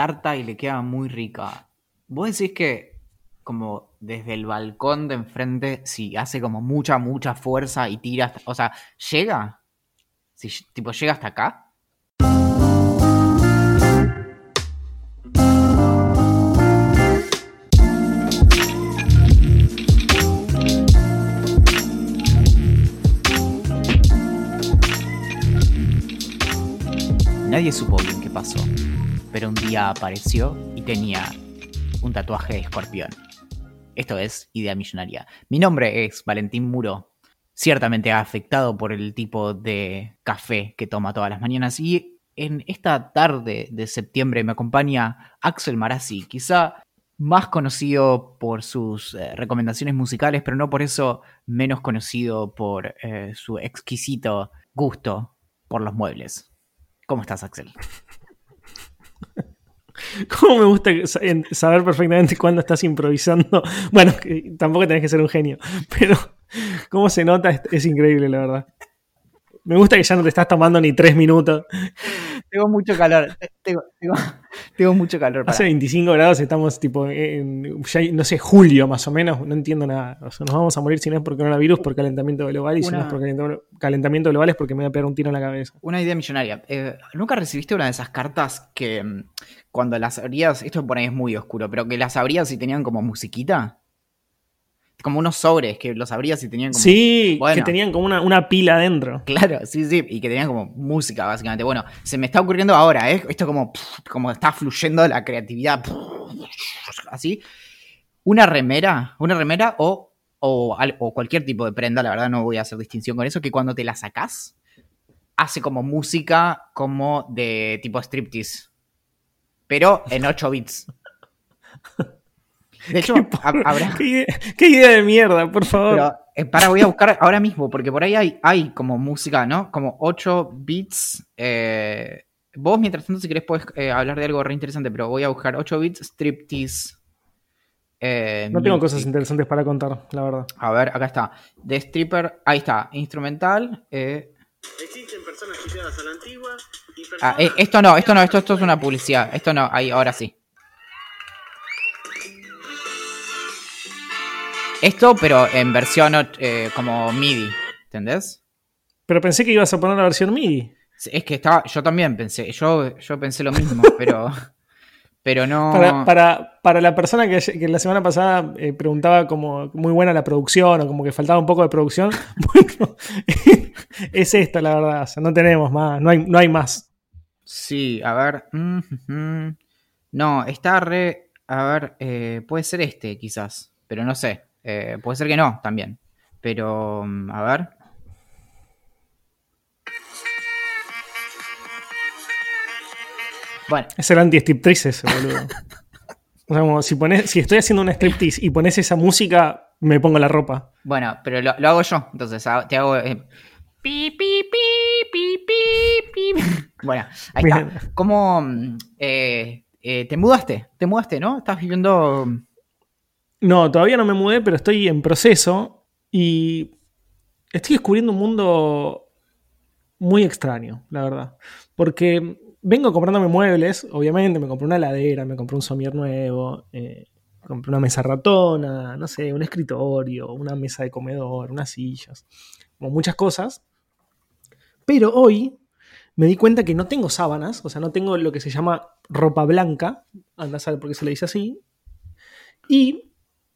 tarta y le queda muy rica. ¿Vos decís que como desde el balcón de enfrente, si hace como mucha, mucha fuerza y tira, hasta- o sea, llega? Si tipo llega hasta acá. Nadie supo bien qué pasó, pero un día apareció y tenía un tatuaje de escorpión. Esto es Idea Millonaria. Mi nombre es Valentín Muro, ciertamente afectado por el tipo de café que toma todas las mañanas y en esta tarde de septiembre me acompaña Axel Marazzi, quizá más conocido por sus eh, recomendaciones musicales, pero no por eso menos conocido por eh, su exquisito gusto por los muebles. ¿Cómo estás, Axel? ¿Cómo me gusta saber perfectamente cuándo estás improvisando? Bueno, tampoco tenés que ser un genio, pero cómo se nota es, es increíble, la verdad. Me gusta que ya no te estás tomando ni tres minutos. Tengo mucho calor. Tengo, tengo- tengo mucho calor. para- Hace 25 grados, estamos tipo en, ya, no sé, julio más o menos, no entiendo nada. O sea, nos vamos a morir si no es por coronavirus, por calentamiento global, y si no es por calentamiento, calentamiento global es porque me voy a pegar un tiro en la cabeza. Una idea millonaria. Eh, ¿Nunca recibiste una de esas cartas que mm, cuando las abrías, esto por ahí es muy oscuro, pero que las abrías y tenían como musiquita? Como unos sobres que los abrías y tenían como... Sí, Bueno. que tenían como una, una pila adentro. Claro, sí, sí, y que tenían como música, básicamente. Bueno, se me está ocurriendo ahora, ¿eh? Esto como, como está fluyendo la creatividad, así. Una remera, una remera o, o, o cualquier tipo de prenda, la verdad no voy a hacer distinción con eso, que cuando te la sacás, hace como música como de tipo striptease, pero en 8 bits. De hecho, habrá... ¿Qué idea, qué idea de mierda, por favor. Pero, eh, para, voy a buscar ahora mismo, porque por ahí hay, hay como música, ¿no? Como 8 bits. eh, vos, mientras tanto, si querés, podés eh, hablar de algo re interesante, pero voy a buscar 8 bits striptease. eh, no tengo music. cosas interesantes para contar, la verdad. A ver, acá está. The Stripper, ahí está. Instrumental. eh, Existen personas chipeadas a la antigua y ah, personas... eh, esto no, esto no, esto, esto es una publicidad. Esto no, ahí, ahora sí. Esto, pero en versión eh, como MIDI, ¿entendés? Pero pensé que ibas a poner la versión MIDI. Es que estaba, yo también pensé, yo, yo pensé lo mismo, pero, pero no. Para, para, para la persona que, que la semana pasada eh, preguntaba como muy buena la producción o como que faltaba un poco de producción, bueno, es esta la verdad. O sea, no tenemos más, no hay, no hay más. Sí, a ver. mm, ujú. No, está re. A ver, eh, puede ser este, quizás, pero no sé. Eh, puede ser que no, también. Pero, mm, a ver. Bueno, Es el anti-striptease ese, boludo. O sea, como si, pones, si estoy haciendo un striptease y pones esa música, me pongo la ropa. bueno, pero lo, lo hago yo. Entonces, ha- te hago. eh, pi, pi, pi, pi, pi, pi. Bueno, ahí está. ¿Cómo. mm, eh, eh, te mudaste? ¿Te mudaste, no? Estás viviendo. No, todavía no me mudé, pero estoy en proceso y estoy descubriendo un mundo muy extraño, la verdad. Porque vengo comprándome muebles, obviamente, me compré una heladera, me compré un somier nuevo, eh, compré una mesa ratona, no sé, un escritorio, una mesa de comedor, unas sillas, como muchas cosas. Pero hoy me di cuenta que no tengo sábanas, o sea, no tengo lo que se llama ropa blanca, anda a saber por qué se le dice así. Y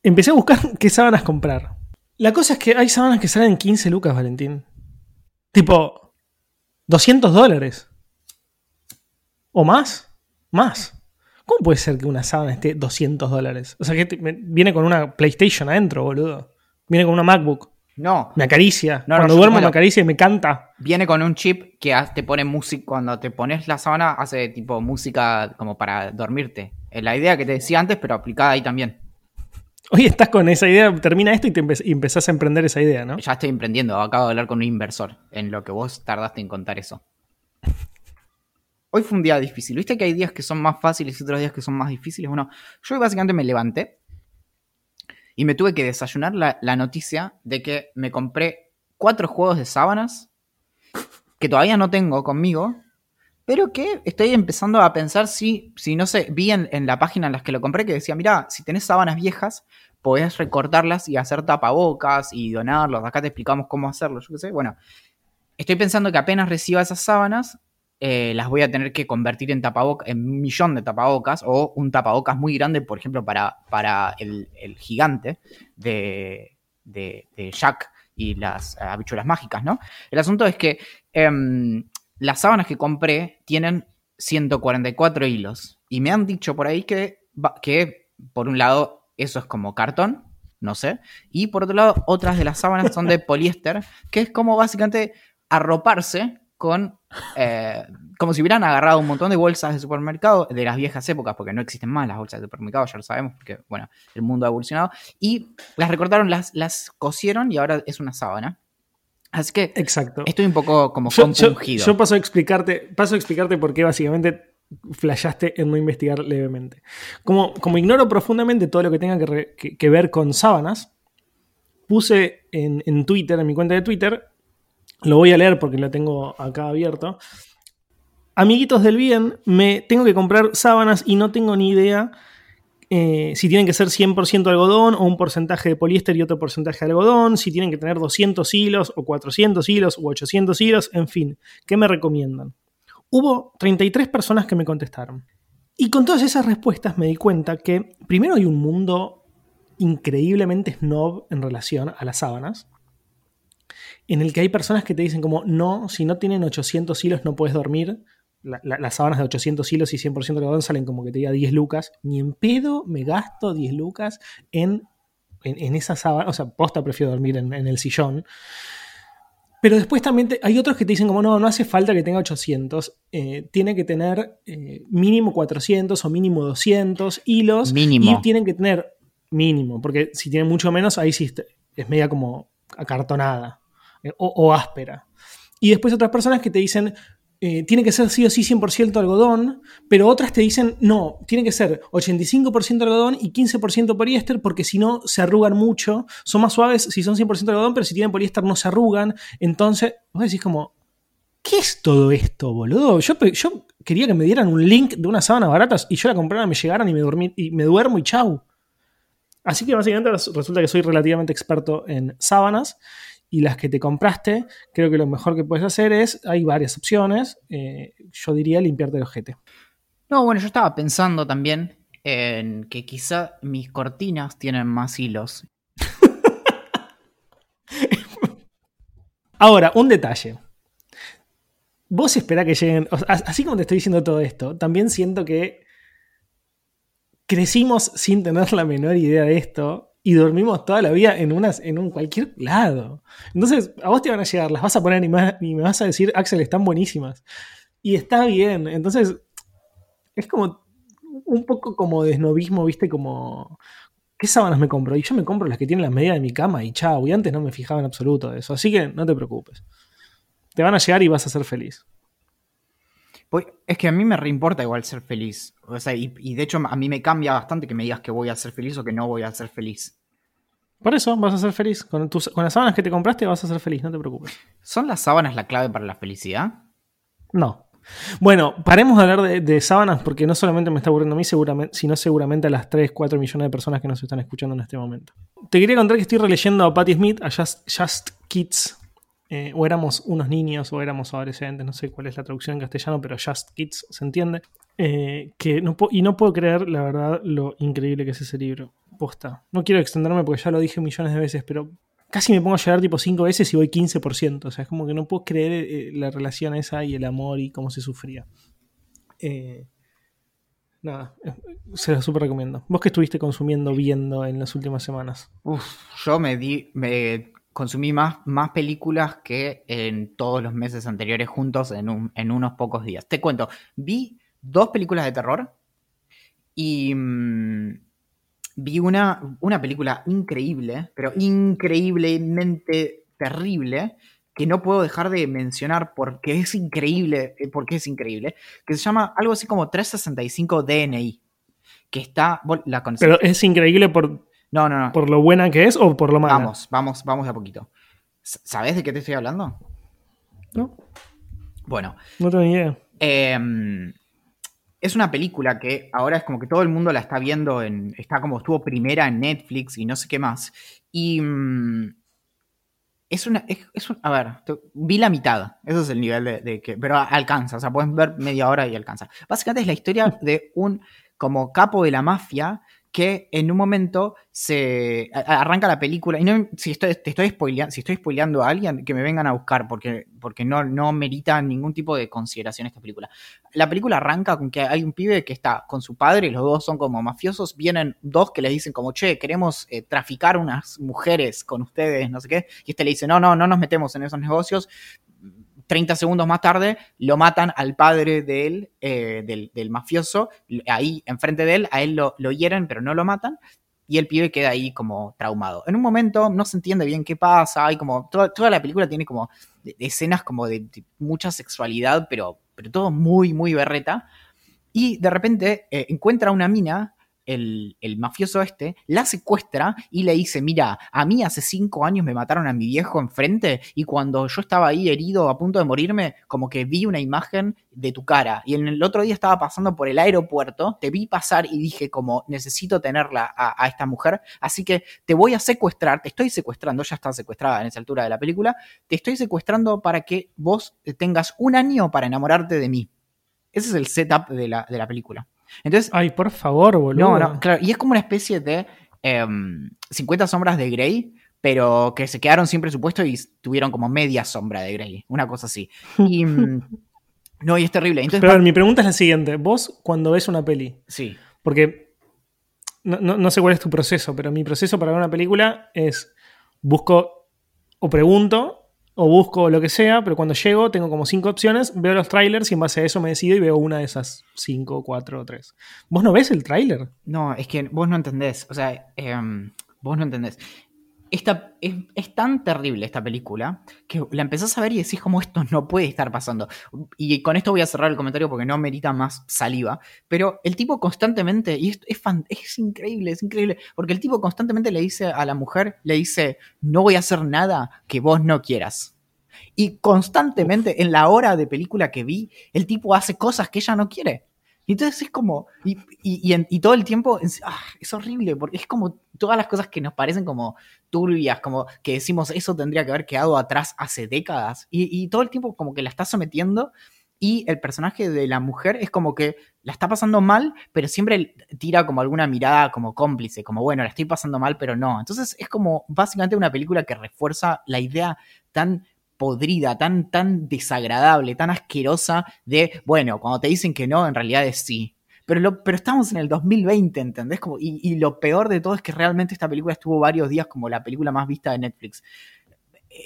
empecé a buscar qué sábanas comprar. La cosa es que hay sábanas que salen 15 lucas, Valentín. Tipo, 200 dólares. ¿O más? Más. ¿Cómo puede ser que una sábana esté 200 dólares? O sea, que te- me- viene con una PlayStation adentro, boludo. Viene con una MacBook. No, Me acaricia. No, no, Cuando yo- duermo me acaricia y me canta. Viene con un chip que te pone música. Cuando te pones la sábana, hace tipo música como para dormirte. Eh, La idea que te decía antes, pero aplicada ahí también. Hoy estás con esa idea, termina esto y, te empe- y empezás a emprender esa idea, ¿no? Ya estoy emprendiendo, acabo de hablar con un inversor en lo que vos tardaste en contar eso. Hoy fue un día difícil. ¿Viste que hay días que son más fáciles y otros días que son más difíciles? Bueno, yo básicamente me levanté y me tuve que desayunar la, la noticia de que me compré cuatro juegos de sábanas que todavía no tengo conmigo, pero que estoy empezando a pensar si, si no sé, vi en, la página en las que lo compré que decía, mira, si tenés sábanas viejas, podés recortarlas y hacer tapabocas y donarlos. Acá te explicamos cómo hacerlo, yo qué sé. Bueno, estoy pensando que apenas reciba esas sábanas, eh, las voy a tener que convertir en tapabocas, en un millón de tapabocas, o un tapabocas muy grande, por ejemplo, para, para el, el gigante de, de, de Jack y las habichuelas mágicas, ¿no? El asunto es que em, las sábanas que compré tienen 144 hilos. Y me han dicho por ahí que, que por un lado, eso es como cartón, no sé. Y por otro lado, otras de las sábanas son de poliéster, que es como básicamente arroparse con. eh, como si hubieran agarrado un montón de bolsas de supermercado de las viejas épocas, porque no existen más las bolsas de supermercado, ya lo sabemos, porque, bueno, el mundo ha evolucionado. Y las recortaron, las, las cosieron y ahora es una sábana. Así que Exacto. estoy un poco como Yo, yo- paso a explicarte, paso a explicarte por qué básicamente flashaste en no investigar levemente. Como, como ignoro profundamente todo lo que tenga que, re- que- que ver con sábanas, puse en, en Twitter, en mi cuenta de Twitter, lo voy a leer porque lo tengo acá abierto. Amiguitos del bien, me tengo que comprar sábanas y no tengo ni idea eh, si tienen que ser 100% algodón o un porcentaje de poliéster y otro porcentaje de algodón, si tienen que tener 200 hilos o 400 hilos o 800 hilos, en fin, ¿qué me recomiendan? Hubo 33 personas que me contestaron. Y con todas esas respuestas me di cuenta que primero hay un mundo increíblemente snob en relación a las sábanas, en el que hay personas que te dicen como, no, si no tienen 800 hilos no puedes dormir, la- la- las sábanas de 800 hilos y 100% algodón salen como que te diga 10 lucas. Ni en pedo me gasto 10 lucas en, en, en esa sábana. O sea, posta prefiero dormir en, en el sillón. Pero después también te- hay otros que te dicen como no, no hace falta que tenga 800. eh, tiene que tener eh, mínimo 400 o mínimo 200 hilos. Mínimo. Y tienen que tener mínimo. Porque si tienen mucho menos, ahí sí es media como acartonada eh, o, o áspera. Y después otras personas que te dicen, eh, tiene que ser sí o sí 100% algodón, pero otras te dicen, no, tiene que ser 85% algodón y 15% poliéster, porque si no se arrugan mucho, son más suaves si son 100% algodón, pero si tienen poliéster no se arrugan. Entonces, vos decís como, ¿qué es todo esto, boludo? Yo, quería que me dieran un link de unas sábanas baratas y yo la comprara, me llegaran y me, dormí, y me duermo y chau. Así que básicamente res- resulta que soy relativamente experto en sábanas y las que te compraste, creo que lo mejor que puedes hacer es, hay varias opciones, eh, yo diría limpiarte el ojete. No, bueno, yo estaba pensando también en que quizá mis cortinas tienen más hilos. Ahora, un detalle. Vos esperá que lleguen, o sea, así como te estoy diciendo todo esto, también siento que crecimos sin tener la menor idea de esto y dormimos toda la vida en, unas, en un cualquier lado. Entonces, a vos te van a llegar, las vas a poner y me, vas a decir, Axel, están buenísimas. Y está bien. Entonces, es como un poco como de snobismo, ¿viste? Como, ¿qué sábanas me compro? Y yo me compro las que tienen la medida de mi cama y chao. Y antes no me fijaba en absoluto de eso. Así que no te preocupes. Te van a llegar y vas a ser feliz. Pues, es que a mí me reimporta igual ser feliz. O sea, y, y de hecho a mí me cambia bastante que me digas que voy a ser feliz o que no voy a ser feliz. Por eso vas a ser feliz. Con, tus, con las sábanas que te compraste vas a ser feliz, no te preocupes. ¿Son las sábanas la clave para la felicidad? No. Bueno, paremos de hablar de, de sábanas porque no solamente me está aburriendo a mí, seguramente, sino seguramente a las 3, 4 millones de personas que nos están escuchando en este momento. Te quería contar que estoy releyendo a Patti Smith, a Just, Just Kids, eh, o éramos unos niños o éramos adolescentes, no sé cuál es la traducción en castellano, pero Just Kids se entiende. Eh, que no y no puedo creer, la verdad, lo increíble que es ese libro. Posta. No quiero extenderme porque ya lo dije millones de veces, pero casi me pongo a llorar tipo 5 veces y voy 15%. O sea, es como que no puedo creer eh, la relación esa y el amor y cómo se sufría. Eh, nada, se lo súper recomiendo. ¿Vos qué estuviste consumiendo, viendo en las últimas semanas? Uf, yo me di, me consumí más, más películas que en todos los meses anteriores juntos en, un- en unos pocos días. Te cuento, vi dos películas de terror Y mm, vi una, una película increíble, pero increíblemente terrible, que no puedo dejar de mencionar porque es increíble, eh, porque es increíble, que se llama algo así como 365 DNI, que está, la conocés. Pero es increíble por, no, no, no. por lo buena que es o por lo mala. Vamos, vamos, vamos de a poquito. S- ¿Sabés de qué te estoy hablando? ¿No? Bueno, No tengo ni idea. Eh, es una película que ahora es como que todo el mundo la está viendo en. Está como estuvo primera en Netflix y no sé qué más. Y. mm, es una. Es, a ver, vi la mitad. Eso es el nivel de, de que. Pero alcanza. O sea, pueden ver media hora y alcanza. Básicamente es la historia de un. Como capo de la mafia que en un momento se arranca la película y no si estoy te estoy spoileando si estoy a alguien que me vengan a buscar porque porque no no merita ningún tipo de consideración esta película la película arranca con que hay un pibe que está con su padre, los dos son como mafiosos, vienen dos que le dicen como, che, queremos eh, traficar unas mujeres con ustedes, no sé qué, y este le dice, no, no, no nos metemos en esos negocios. 30 segundos más tarde lo matan al padre de él, eh, del, del mafioso, ahí enfrente de él, a él lo, lo hieren pero no lo matan, y el pibe queda ahí como traumado. En un momento no se entiende bien qué pasa, hay como, toda, toda la película tiene como escenas como de, de mucha sexualidad, pero, pero todo muy, muy berreta. Y de repente eh, encuentra una mina, el, mafioso este, la secuestra y le dice, mira, a mí hace cinco años me mataron a mi viejo enfrente y cuando yo estaba ahí herido a punto de morirme, como que vi una imagen de tu cara. Y en el otro día estaba pasando por el aeropuerto, te vi pasar y dije como, necesito tenerla a, a esta mujer, así que te voy a secuestrar, te estoy secuestrando, ya está secuestrada en esa altura de la película, te estoy secuestrando para que vos tengas un año para enamorarte de mí. Ese es el setup de la, de la película. Entonces, Ay, por favor, boludo. no, no, claro, y es como una especie de em, 50 sombras de Grey, pero que se quedaron sin presupuesto y tuvieron como media sombra de Grey, una cosa así. Y, mm, no, y es terrible. Entonces, Pero a ver, mi pregunta es la siguiente. Vos, cuando ves una peli, sí, porque no, no- no sé cuál es tu proceso, pero mi proceso para ver una película es busco o pregunto o busco lo que sea, pero cuando llego tengo como cinco opciones, veo los trailers y en base a eso me decido y veo una de esas cinco, cuatro o tres. ¿Vos no ves el tráiler? no, es que vos no entendés, o sea, em, vos no entendés. Esta, es, es tan terrible esta película que la empezás a ver y decís como esto no puede estar pasando. Y con esto voy a cerrar el comentario porque no merita más saliva. Pero el tipo constantemente, y es, fan- es increíble, es increíble, porque el tipo constantemente le dice a la mujer, le dice, no voy a hacer nada que vos no quieras. Y constantemente, en la hora de película que vi, el tipo hace cosas que ella no quiere. Y entonces es como, y, y- todo el tiempo, es, ah, es horrible, porque es como todas las cosas que nos parecen como turbias, como que decimos, eso tendría que haber quedado atrás hace décadas. Y, y todo el tiempo como que la está sometiendo y el personaje de la mujer es como que la está pasando mal, pero siempre tira como alguna mirada como cómplice, como bueno, la estoy pasando mal, pero no. Entonces es como básicamente una película que refuerza la idea tan podrida, tan, tan desagradable, tan asquerosa de, bueno, cuando te dicen que no, en realidad es sí. Pero, lo- pero estamos en el 2020, ¿entendés? Como, y, y lo peor de todo es que realmente esta película estuvo varios días como la película más vista de Netflix.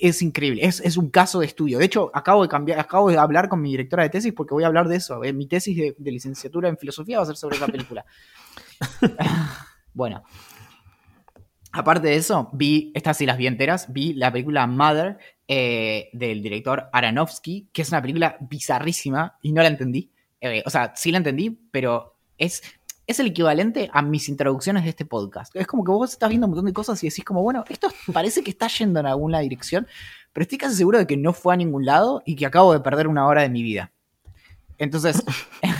Es increíble, es, es un caso de estudio. De hecho, acabo de cambiar, acabo de hablar con mi directora de tesis porque voy a hablar de eso. Eh, Mi tesis de, de licenciatura en filosofía va a ser sobre esa película. bueno. Aparte de eso, vi, estas sí las vi enteras, vi la película Mother eh, del director Aronofsky, que es una película bizarrísima y no la entendí. Eh, o sea, sí la entendí, pero es, es el equivalente a mis introducciones de este podcast. Es como que vos estás viendo un montón de cosas y decís como, bueno, esto parece que está yendo en alguna dirección, pero estoy casi seguro de que no fue a ningún lado y que acabo de perder una hora de mi vida. Entonces,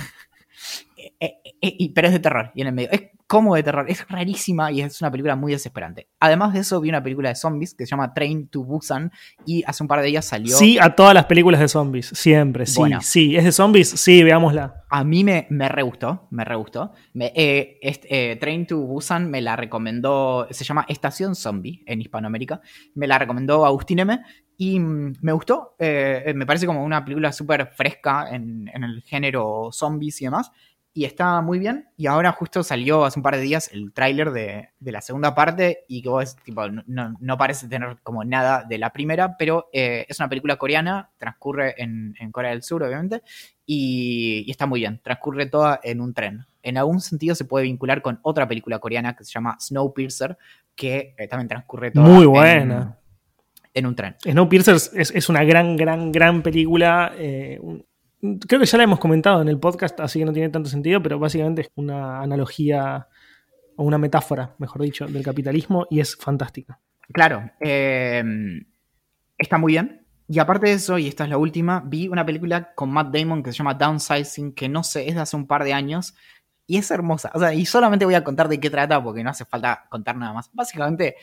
y- pero es de terror y en el medio. Es como de terror, es rarísima y es una película muy desesperante. Además de eso, vi una película de zombies que se llama Train to Busan y hace un par de días salió. Sí, a todas las películas de zombies, siempre, sí, Bueno. sí. ¿Es de zombies? Sí, veámosla. A mí me, me re gustó, me re gustó. Me- eh, este, eh, Train to Busan me la recomendó, se llama Estación Zombie en Hispanoamérica. Me la recomendó Agustín M. Y mm, me gustó. eh, eh, me parece como una película súper fresca en, en el género zombies y demás. Y está muy bien. Y ahora justo salió hace un par de días el tráiler de, de la segunda parte. Y que vos, tipo, no, no- parece tener como nada de la primera. Pero eh, es una película coreana. Transcurre en, en Corea del Sur, obviamente y, y está muy bien. Transcurre toda en un tren. en algún sentido se puede vincular con otra película coreana que se llama Snowpiercer, que eh, también transcurre toda Muy en- buena. En, un tren. Snowpiercer es, es una gran, gran, gran película. eh, un- creo que ya la hemos comentado en el podcast, así que no tiene tanto sentido, pero básicamente es una analogía o una metáfora, mejor dicho, del capitalismo y es fantástica. Claro, eh, está muy bien. Y aparte de eso, y esta es la última, vi una película con Matt Damon que se llama Downsizing, que no sé, es de hace un par de años, y es hermosa. O sea, y solamente voy a contar de qué trata porque no hace falta contar nada más. Básicamente,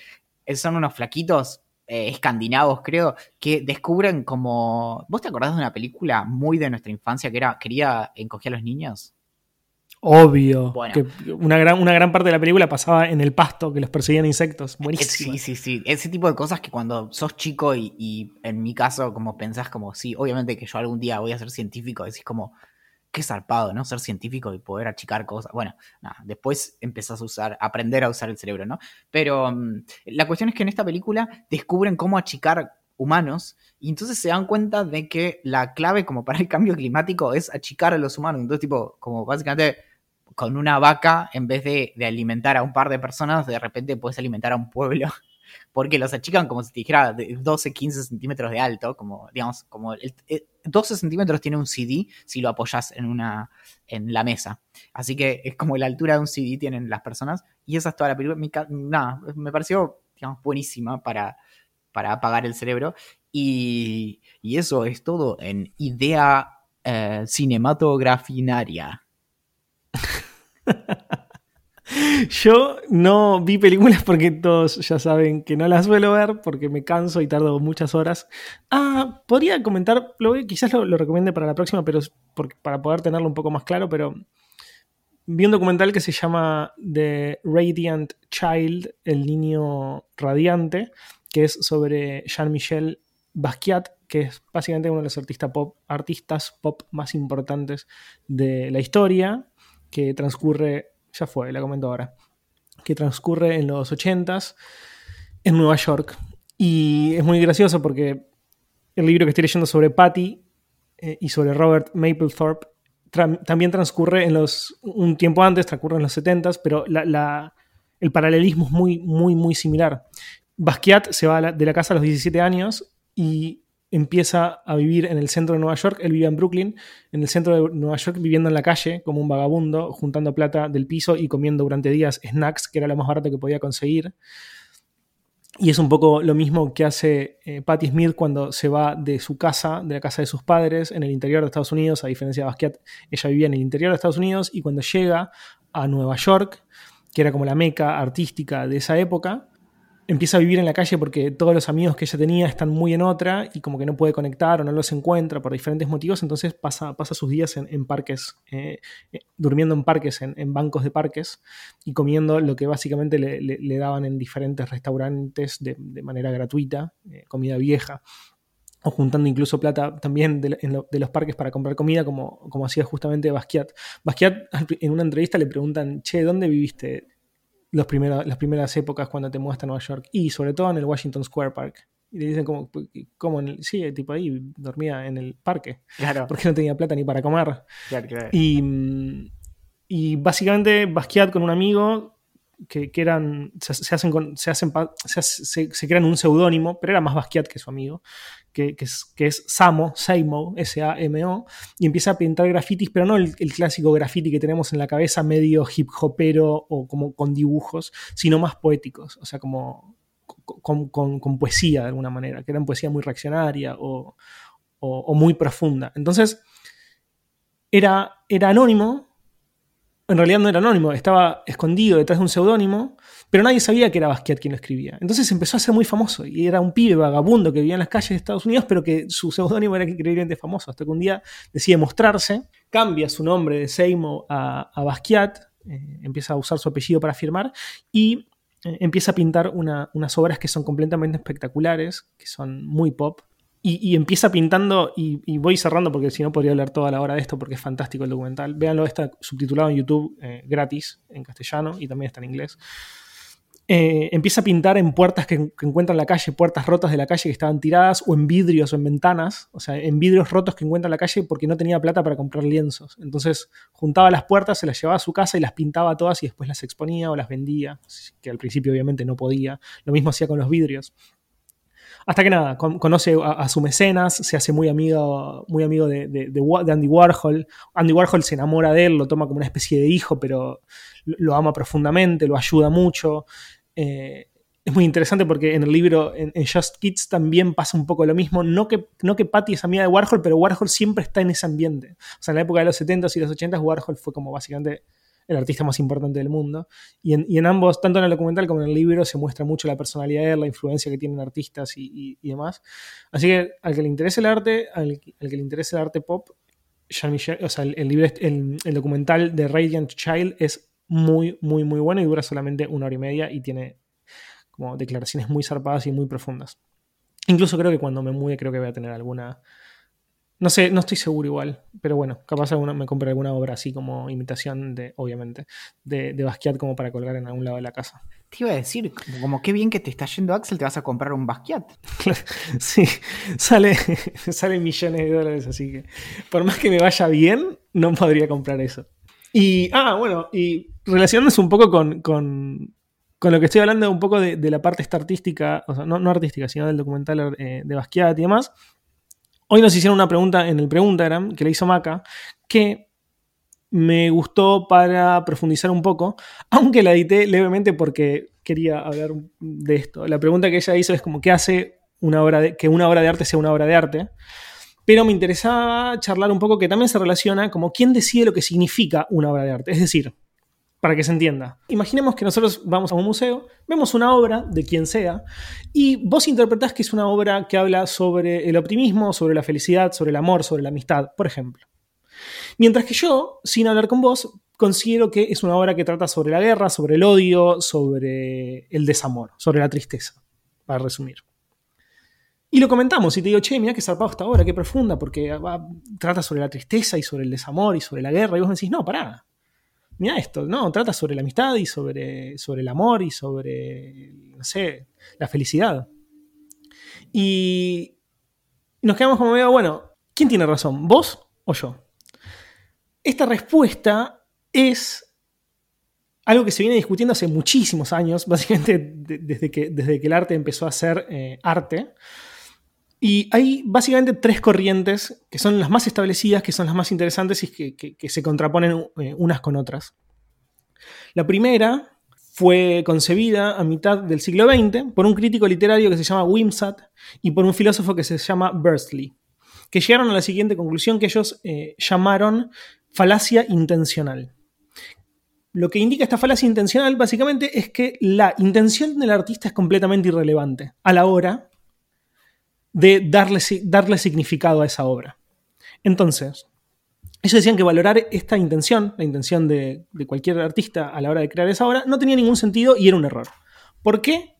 son unos flaquitos eh, escandinavos, creo, que descubren como... ¿Vos te acordás de una película muy de nuestra infancia que era Quería encoger a los niños? Obvio. Bueno. Que una gran, una gran parte de la película pasaba en el pasto, que los perseguían insectos. Eh, Buenísimo. Sí, sí, sí. Ese tipo de cosas que cuando sos chico y, y en mi caso, como pensás como, sí, obviamente que yo algún día voy a ser científico, decís como, qué zarpado, ¿no? Ser científico y poder achicar cosas. Bueno, nada, después empezás a usar, aprender a usar el cerebro, ¿no? Pero mm, la cuestión es que en esta película descubren cómo achicar humanos y entonces se dan cuenta de que la clave como para el cambio climático es achicar a los humanos. Entonces, tipo, como básicamente con una vaca, en vez de, de alimentar a un par de personas, de repente puedes alimentar a un pueblo. Porque los achican como si te dijera de 12, 15 centímetros de alto, como, digamos, como el, 12 centímetros tiene un CD si lo apoyas en una, en la mesa. Así que es como la altura de un CD tienen las personas, y esa es toda la película. Nada, me pareció, digamos, buenísima para, para apagar el cerebro. Y, y eso es todo en idea eh, cinematografinaria. Yo no vi películas porque todos ya saben que no las suelo ver porque me canso y tardo muchas horas. Ah, podría comentar, lo, quizás lo, recomiende para la próxima, pero para poder tenerlo un poco más claro, pero vi un documental que se llama The Radiant Child, el niño radiante, que es sobre Jean-Michel Basquiat, que es básicamente uno de los artistas pop más importantes de la historia, que transcurre, ya fue, la comento ahora, que transcurre en los 80s en Nueva York. Y es muy gracioso porque el libro que estoy leyendo sobre Patty eh, y sobre Robert Mapplethorpe también transcurre en los. un tiempo antes, transcurre en los 70s, pero la- el paralelismo es muy, muy, muy similar. Basquiat se va de la casa a los 17 años y empieza a vivir en el centro de Nueva York. Él vivía en Brooklyn, en el centro de Nueva York, viviendo en la calle como un vagabundo, juntando plata del piso y comiendo durante días snacks, que era lo más barato que podía conseguir. Y es un poco lo mismo que hace eh, Patti Smith cuando se va de su casa, de la casa de sus padres, en el interior de Estados Unidos, a diferencia de Basquiat, ella vivía en el interior de Estados Unidos y cuando llega a Nueva York, que era como la meca artística de esa época, empieza a vivir en la calle porque todos los amigos que ella tenía están muy en otra y como que no puede conectar o no los encuentra por diferentes motivos, entonces pasa, pasa sus días en, parques, eh, eh, durmiendo en parques, en, bancos de parques y comiendo lo que básicamente le, daban en diferentes restaurantes de, manera gratuita, eh, comida vieja. O juntando incluso plata también de, los parques para comprar comida, como, como hacía justamente Basquiat. Basquiat, en una entrevista le preguntan, che, ¿dónde viviste los primeros, las primeras épocas cuando te mudaste a Nueva York? Y sobre todo en el Washington Square Park. Y le dicen, como, ¿cómo? En el, sí, tipo ahí dormía en el parque, Claro, porque no tenía plata ni para comer. claro, claro. Y, mm, y básicamente Basquiat con un amigo que, eran. Se, hacen se, hacen se, crean un seudónimo, pero era más Basquiat que su amigo, que, es, que es Samo, Seimo, S-A-M-O, y empieza a pintar grafitis, pero no el, clásico graffiti que tenemos en la cabeza, medio hip hopero o como con dibujos, sino más poéticos, o sea, como con poesía de alguna manera, que eran poesía muy reaccionaria o, o- o muy profunda. Entonces, era, era anónimo, en realidad no era anónimo, estaba escondido detrás de un seudónimo, pero nadie sabía que era Basquiat quien lo escribía. Entonces empezó a ser muy famoso y era un pibe vagabundo que vivía en las calles de Estados Unidos, pero que su seudónimo era increíblemente famoso, hasta que un día decide mostrarse, cambia su nombre de Seimo a, Basquiat, eh, empieza a usar su apellido para firmar y eh, empieza a pintar una- unas obras que son completamente espectaculares, que son muy pop, y, empieza pintando, y, y voy cerrando porque si no podría hablar toda la hora de esto porque es fantástico el documental. Véanlo, está subtitulado en YouTube eh, gratis, en castellano, y también está en inglés. eh, empieza a pintar en puertas que, que encuentra en la calle, puertas rotas de la calle que estaban tiradas, o en vidrios o en ventanas, o sea, en vidrios rotos que encuentra en la calle porque no tenía plata para comprar lienzos. Entonces juntaba las puertas, se las llevaba a su casa y las pintaba todas y después las exponía o las vendía, que al principio obviamente no podía. Lo mismo hacía con los vidrios. Hasta que nada, con- conoce a, su mecenas, se hace muy amigo, muy amigo de, de- de Andy Warhol. Andy Warhol se enamora de él, lo toma como una especie de hijo, pero lo, lo ama profundamente, lo ayuda mucho. Eh, es muy interesante porque en el libro, en, en Just Kids, también pasa un poco lo mismo. No que, no que Patty es amiga de Warhol, pero Warhol siempre está en ese ambiente. O sea, en la época de los 70s y los 80s, Warhol fue como básicamente el artista más importante del mundo. Y en, ambos, tanto en el documental como en el libro, se muestra mucho la personalidad de él, la influencia que tienen artistas y, demás. Así que al que le interese el arte, al, que le interese el arte pop, Jean-Michel, o sea, el, libro, el documental de Radiant Child es muy, muy, muy bueno y dura solamente una hora y media y tiene como declaraciones muy zarpadas y muy profundas. Incluso creo que cuando me mude creo que voy a tener alguna... No sé, no estoy seguro igual, pero bueno, capaz alguna, me compré alguna obra así como imitación de, obviamente, de, de Basquiat como para colgar en algún lado de la casa. Te iba a decir, como, como qué bien que te está yendo Axel, te vas a comprar un Basquiat. Sí, sale, sale millones de dólares, así que por más que me vaya bien, no podría comprar eso. Y, ah, bueno, y relacionándose un poco con, con, con lo que estoy hablando, un poco de, de la parte esta artística, o sea, no, no artística, sino del documental eh, de Basquiat y demás. Hoy nos hicieron una pregunta en el Preguntagram que le hizo Maca, que me gustó para profundizar un poco, aunque la edité levemente porque quería hablar de esto. La pregunta que ella hizo es como qué hace una obra de, que una obra de arte sea una obra de arte. Pero me interesaba charlar un poco que también se relaciona como quién decide lo que significa una obra de arte. Es decir, para que se entienda. Imaginemos que nosotros vamos a un museo, vemos una obra de quien sea, y vos interpretás que es una obra que habla sobre el optimismo, sobre la felicidad, sobre el amor, sobre la amistad, por ejemplo. Mientras que yo, sin hablar con vos, considero que es una obra que trata sobre la guerra, sobre el odio, sobre el desamor, sobre la tristeza, para resumir. Y lo comentamos y te digo, che, mira qué zarpado esta obra, qué profunda, porque va, trata sobre la tristeza y sobre el desamor y sobre la guerra. Y vos me decís, no, pará, mira esto, no, trata sobre la amistad y sobre, sobre el amor y sobre, no sé, la felicidad. Y nos quedamos como medio, bueno, ¿quién tiene razón, vos o yo? Esta respuesta es algo que se viene discutiendo hace muchísimos años, básicamente de- desde que, desde que el arte empezó a ser eh, arte. Y hay básicamente tres corrientes que son las más establecidas, que son las más interesantes y que, se contraponen eh, unas con otras. La primera fue concebida a mitad del siglo XX por un crítico literario que se llama Wimsatt y por un filósofo que se llama Bursley, que llegaron a la siguiente conclusión que ellos eh, llamaron falacia intencional. Lo que indica esta falacia intencional básicamente es que la intención del artista es completamente irrelevante a la hora de darle, darle significado a esa obra. Entonces, ellos decían que valorar esta intención, la intención de, de cualquier artista a la hora de crear esa obra, no tenía ningún sentido y era un error. ¿Por qué?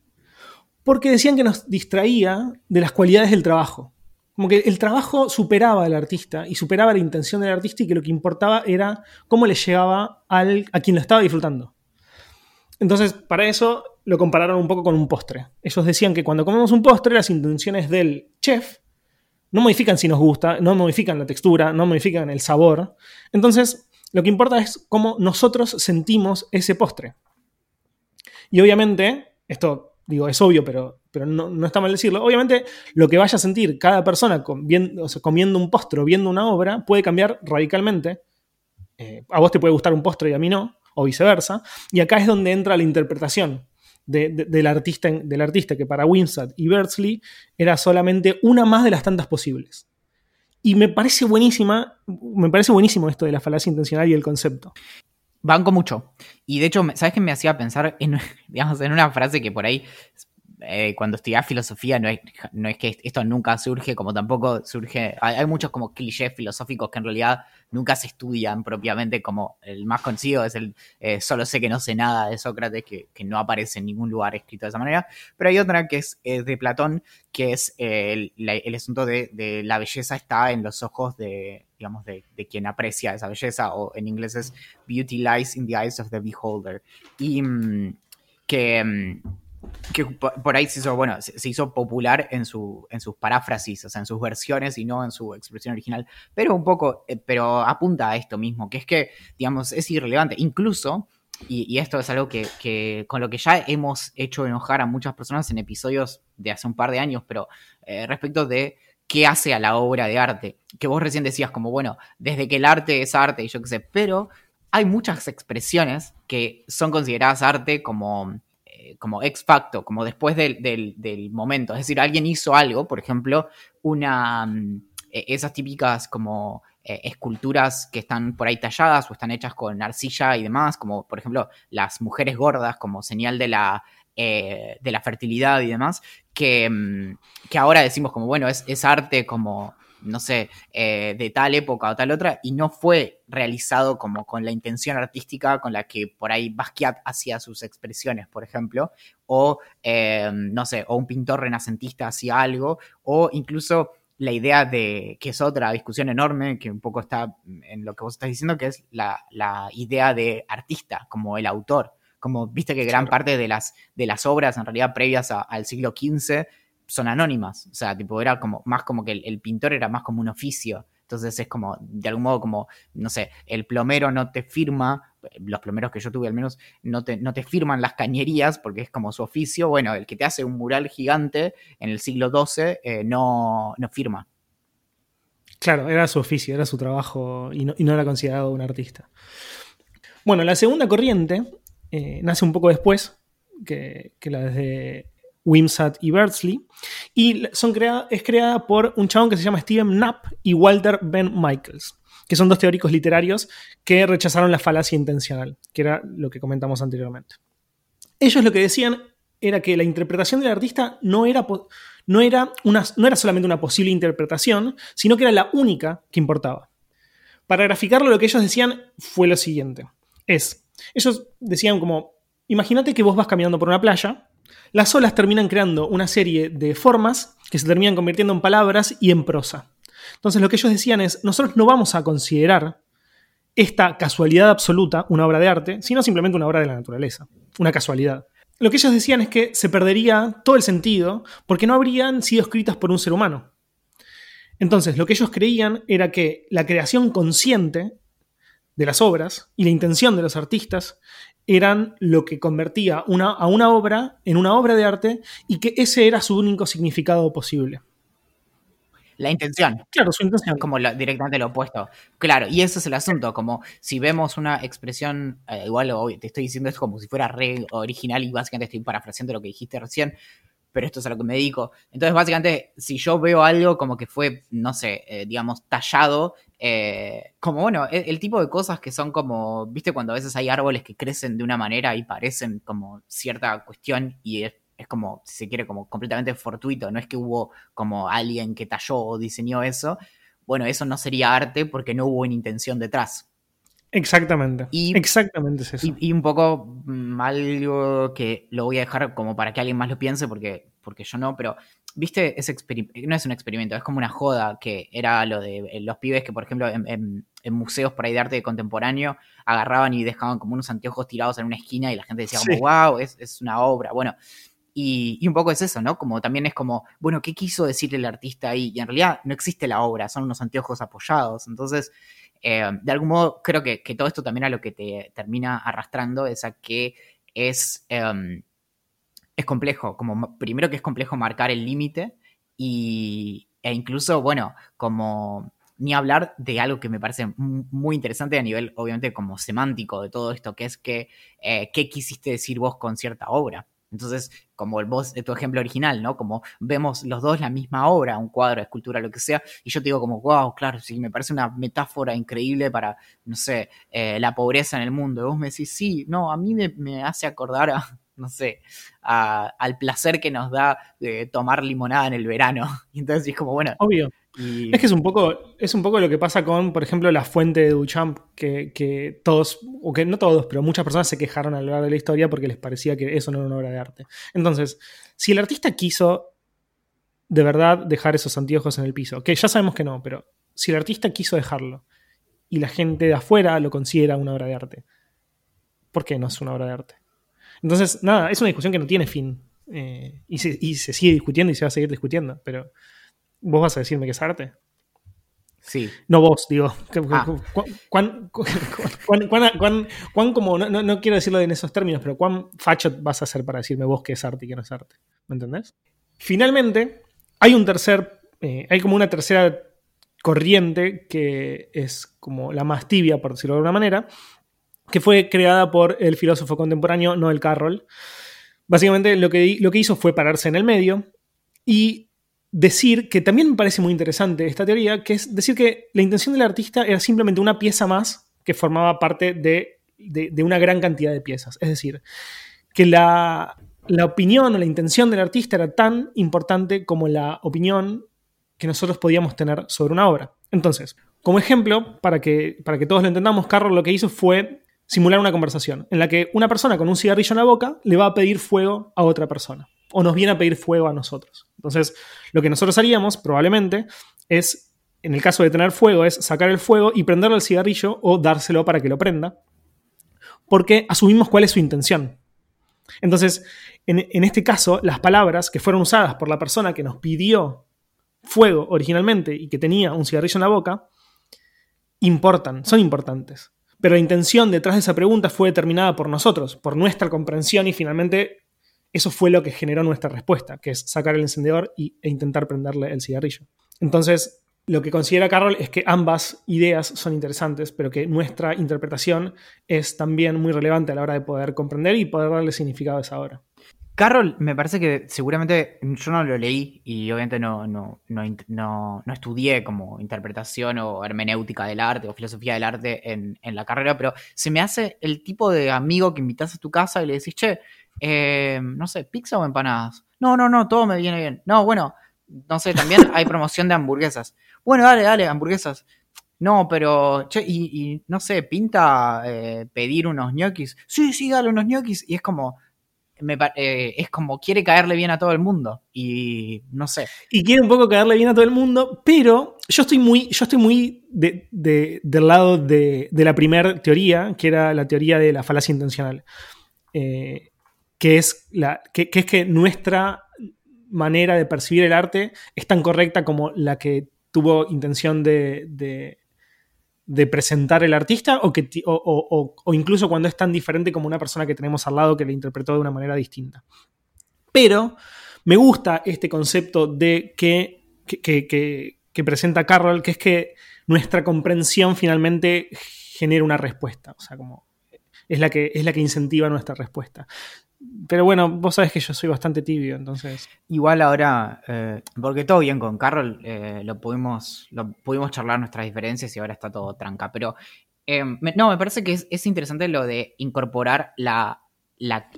Porque decían que nos distraía de las cualidades del trabajo. Como que el trabajo superaba al artista y superaba la intención del artista y que lo que importaba era cómo le llegaba al, a quien lo estaba disfrutando. Entonces, para eso lo compararon un poco con un postre. Ellos decían que cuando comemos un postre, las intenciones del chef no modifican si nos gusta, no modifican la textura, no modifican el sabor. Entonces, lo que importa es cómo nosotros sentimos ese postre. Y obviamente, esto digo, es obvio, pero, pero no, está mal decirlo. Obviamente, lo que vaya a sentir cada persona comiendo un postre o viendo una obra puede cambiar radicalmente. Eh, a vos te puede gustar un postre y a mí no, o viceversa. Y acá es donde entra la interpretación de- de- del, artista, del artista, que para Winsat y Bertsley era solamente una más de las tantas posibles. Y me parece buenísima, me parece buenísimo esto de la falacia intencional y el concepto. Banco mucho. Y de hecho, ¿sabes qué me hacía pensar en, en una frase que por ahí, eh, cuando estudias filosofía, no es, no es que esto nunca surge, como tampoco surge. Hay, muchos como clichés filosóficos que en realidad nunca se estudian propiamente, como el más conocido es el eh, solo sé que no sé nada de Sócrates, que, no aparece en ningún lugar escrito de esa manera. Pero hay otra que es de Platón, que es eh, el, el asunto de, la belleza está en los ojos de, digamos, de quien aprecia esa belleza, o en inglés es beauty lies in the eyes of the beholder. Y, mm, que, mm, que por ahí se hizo, bueno, se hizo popular en, su, en sus paráfrasis, o sea, en sus versiones y no en su expresión original, pero un poco, eh, pero apunta a esto mismo, que es que, digamos, es irrelevante. Incluso, y, esto es algo que, con lo que ya hemos hecho enojar a muchas personas en episodios de hace un par de años, pero eh, respecto de qué hace a la obra de arte, que vos recién decías como, bueno, desde que el arte es arte y yo qué sé, pero hay muchas expresiones que son consideradas arte como como ex facto, como después del, momento. Es decir, alguien hizo algo, por ejemplo, una. Mm, e, esas típicas como eh, esculturas que están por ahí talladas o están hechas con arcilla y demás, como por ejemplo las mujeres gordas como señal de la, eh, de la fertilidad y demás, que, mm, que ahora decimos como, bueno, es, es arte como no sé, eh, de tal época o tal otra, y no fue realizado como con la intención artística con la que por ahí Basquiat hacía sus expresiones, por ejemplo, o, eh, no sé, o un pintor renacentista hacía algo, o incluso la idea de, que es otra discusión enorme, que un poco está en lo que vos estás diciendo, que es la, idea de artista, como el autor. Como viste que gran parte de las, de las obras, en realidad previas al siglo XV, son anónimas. O sea, tipo, era como más como que el, pintor era más como un oficio. Entonces es como, de algún modo, como, no sé, el plomero no te firma, los plomeros que yo tuve al menos, no te, no te firman las cañerías porque es como su oficio. Bueno, el que te hace un mural gigante en el siglo XII eh, no, no firma. Claro, era su oficio, era su trabajo y no, era considerado un artista. Bueno, la segunda corriente eh, nace un poco después que, que la de Wimsat y Beardsley. Y son es creada por un chabón que se llama Steven Knapp y Walter Ben Michaels, que son dos teóricos literarios que rechazaron la falacia intencional, que era lo que comentamos anteriormente. Ellos lo que decían era que la interpretación del artista no era, no era, una, no era solamente una posible interpretación, sino que era la única que importaba. Para graficarlo, lo que ellos decían fue lo siguiente. Es, ellos decían como, imagínate que vos vas caminando por una playa las olas terminan creando una serie de formas que se terminan convirtiendo en palabras y en prosa. Entonces lo que ellos decían es, nosotros no vamos a considerar esta casualidad absoluta una obra de arte, sino simplemente una obra de la naturaleza, una casualidad. Lo que ellos decían es que se perdería todo el sentido porque no habrían sido escritas por un ser humano. Entonces, lo que ellos creían era que la creación consciente de las obras y la intención de los artistas eran lo que convertía una, a una obra en una obra de arte y que ese era su único significado posible. La intención. Claro, su intención. Como directamente lo opuesto. Claro, y ese es el asunto. Como si vemos una expresión, eh, igual te estoy diciendo esto como si fuera re original y básicamente estoy parafraseando lo que dijiste recién, pero esto es a lo que me dedico. Entonces, básicamente, si yo veo algo como que fue, no sé, eh, digamos, tallado, eh, como bueno, el, el, tipo de cosas que son como, viste, cuando a veces hay árboles que crecen de una manera y parecen como cierta cuestión y es, es como, si se quiere, como completamente fortuito, no es que hubo como alguien que talló o diseñó eso. Bueno, eso no sería arte porque no hubo una intención detrás. Exactamente. Y, Exactamente es eso. Y, un poco mm, algo que lo voy a dejar como para que alguien más lo piense, porque, porque yo no, pero viste ese no es un experimento, es como una joda que era lo de eh, los pibes que, por ejemplo, en, museos por ahí de arte contemporáneo agarraban y dejaban como unos anteojos tirados en una esquina y la gente decía como, wow, es, es una obra. Bueno, y, y, un poco es eso, ¿no? Como también es como, bueno, ¿qué quiso decir el artista ahí? Y en realidad no existe la obra, son unos anteojos apoyados. Entonces, eh, de algún modo, creo que, todo esto también a lo que te termina arrastrando es a que es, em, es complejo, como primero que es complejo marcar el límite y, e incluso, bueno, como ni hablar de algo que me parece muy interesante a nivel, obviamente, como semántico de todo esto, que es que, eh, ¿qué quisiste decir vos con cierta obra? Entonces, como el voz de tu ejemplo original, ¿no? Como vemos los dos la misma obra, un cuadro, escultura, lo que sea, y yo te digo como, wow, claro, sí, me parece una metáfora increíble para, no sé, eh, la pobreza en el mundo. Y vos me decís, sí, no, a mí me, hace acordar a, no sé, al placer que nos da de tomar limonada en el verano. Y entonces es como, bueno, obvio. Es que es un, poco, es un poco lo que pasa con, por ejemplo, la fuente de Duchamp, que, todos, o que no todos, pero muchas personas se quejaron a lo largo de la historia porque les parecía que eso no era una obra de arte. Entonces, si el artista quiso de verdad dejar esos anteojos en el piso, que ya sabemos que no, pero si el artista quiso dejarlo y la gente de afuera lo considera una obra de arte, ¿por qué no es una obra de arte? Entonces, nada, es una discusión que no tiene fin. Eh, y, se, y se sigue discutiendo y se va a seguir discutiendo. Pero, ¿vos vas a decirme que es arte? Sí. No vos, digo. Ah. ¿Cuán, cu- cuán- cuán- cuán- cuán como, no, quiero decirlo en esos términos, pero cuán facho vas a ser para decirme vos que es arte y que no es arte? ¿Me entendés? Finalmente, hay un tercer, eh, hay como una tercera corriente que es como la más tibia, por decirlo de alguna manera, que fue creada por el filósofo contemporáneo Noel Carroll. Básicamente lo que, lo que hizo fue pararse en el medio y decir que también me parece muy interesante esta teoría, que es decir que la intención del artista era simplemente una pieza más que formaba parte de, de- una gran cantidad de piezas. Es decir, que la, la opinión o la intención del artista era tan importante como la opinión que nosotros podíamos tener sobre una obra. Entonces, como ejemplo, para que, para que todos lo entendamos, Carroll lo que hizo fue simular una conversación en la que una persona con un cigarrillo en la boca le va a pedir fuego a otra persona o nos viene a pedir fuego a nosotros. Entonces, lo que nosotros haríamos probablemente es, en el caso de tener fuego, es sacar el fuego y prenderle el cigarrillo o dárselo para que lo prenda, porque asumimos cuál es su intención. Entonces, en, en este caso, las palabras que fueron usadas por la persona que nos pidió fuego originalmente y que tenía un cigarrillo en la boca, importan, son importantes. Pero la intención detrás de esa pregunta fue determinada por nosotros, por nuestra comprensión y finalmente eso fue lo que generó nuestra respuesta, que es sacar el encendedor y- e intentar prenderle el cigarrillo. Entonces, lo que considera Carroll es que ambas ideas son interesantes, pero que nuestra interpretación es también muy relevante a la hora de poder comprender y poder darle significado a esa obra. Carroll, me parece que seguramente yo no lo leí y obviamente no, no, no, no estudié como interpretación o hermenéutica del arte o filosofía del arte en, en la carrera, pero se me hace el tipo de amigo que invitas a tu casa y le decís, che, eh, no sé, pizza o empanadas. No, no, no, todo me viene bien. No, bueno, no sé, también hay promoción de hamburguesas. Bueno, dale, dale, hamburguesas. No, pero, che, y, y no sé, pinta eh, pedir unos ñoquis. Sí, sí, dale unos ñoquis. Y es como, me eh, es como quiere caerle bien a todo el mundo. Y no sé. y quiere un poco caerle bien a todo el mundo, pero yo estoy muy, yo estoy muy de- de- del lado de, de la primera teoría, que era la teoría de la falacia intencional, Eh, que, es la, que, es que nuestra manera de percibir el arte es tan correcta como la que tuvo intención de- de presentar el artista o, que, o- o- incluso cuando es tan diferente como una persona que tenemos al lado que le interpretó de una manera distinta. Pero me gusta este concepto de que, que- que- que presenta Carroll, que es que nuestra comprensión finalmente genera una respuesta. O sea, como es la que, es la que incentiva nuestra respuesta. Pero bueno, vos sabés que yo soy bastante tibio, entonces. Igual ahora, eh, porque todo bien con Carroll, eh, lo pudimos, lo pudimos charlar nuestras diferencias y ahora está todo tranca. Pero eh, no, me parece que es, es interesante lo de incorporar la, la-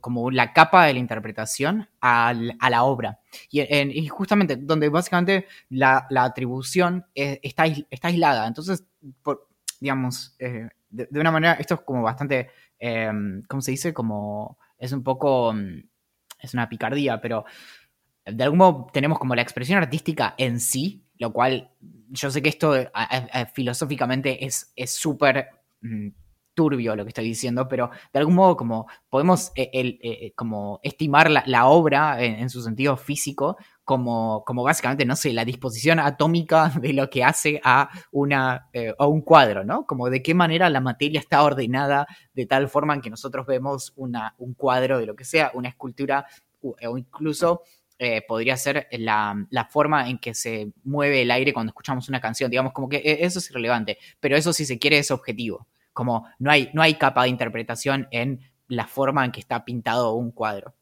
como la capa de la interpretación al- a la obra. Y, en- y justamente donde básicamente la, la atribución está, está aislada. Entonces, digamos, de, de una manera, esto es como bastante, ¿cómo se dice? Como es un poco, mm, es una picardía, pero de algún modo tenemos como la expresión artística en sí, lo cual yo sé que esto filosóficamente es es súper mm, turbio lo que estoy diciendo, pero de algún modo como podemos eh, el- eh, como estimar la, obra en, su sentido físico como, como básicamente, no sé, la disposición atómica de lo que hace a, una, eh, a un cuadro, ¿no? Como de qué manera la materia está ordenada de tal forma en que nosotros vemos una, un cuadro de lo que sea, una escultura o incluso eh, podría ser la, la forma en que se mueve el aire cuando escuchamos una canción. Digamos, como que eh, eso es irrelevante, pero eso si se quiere es objetivo. Como no hay, no hay capa de interpretación en la forma en que está pintado un cuadro.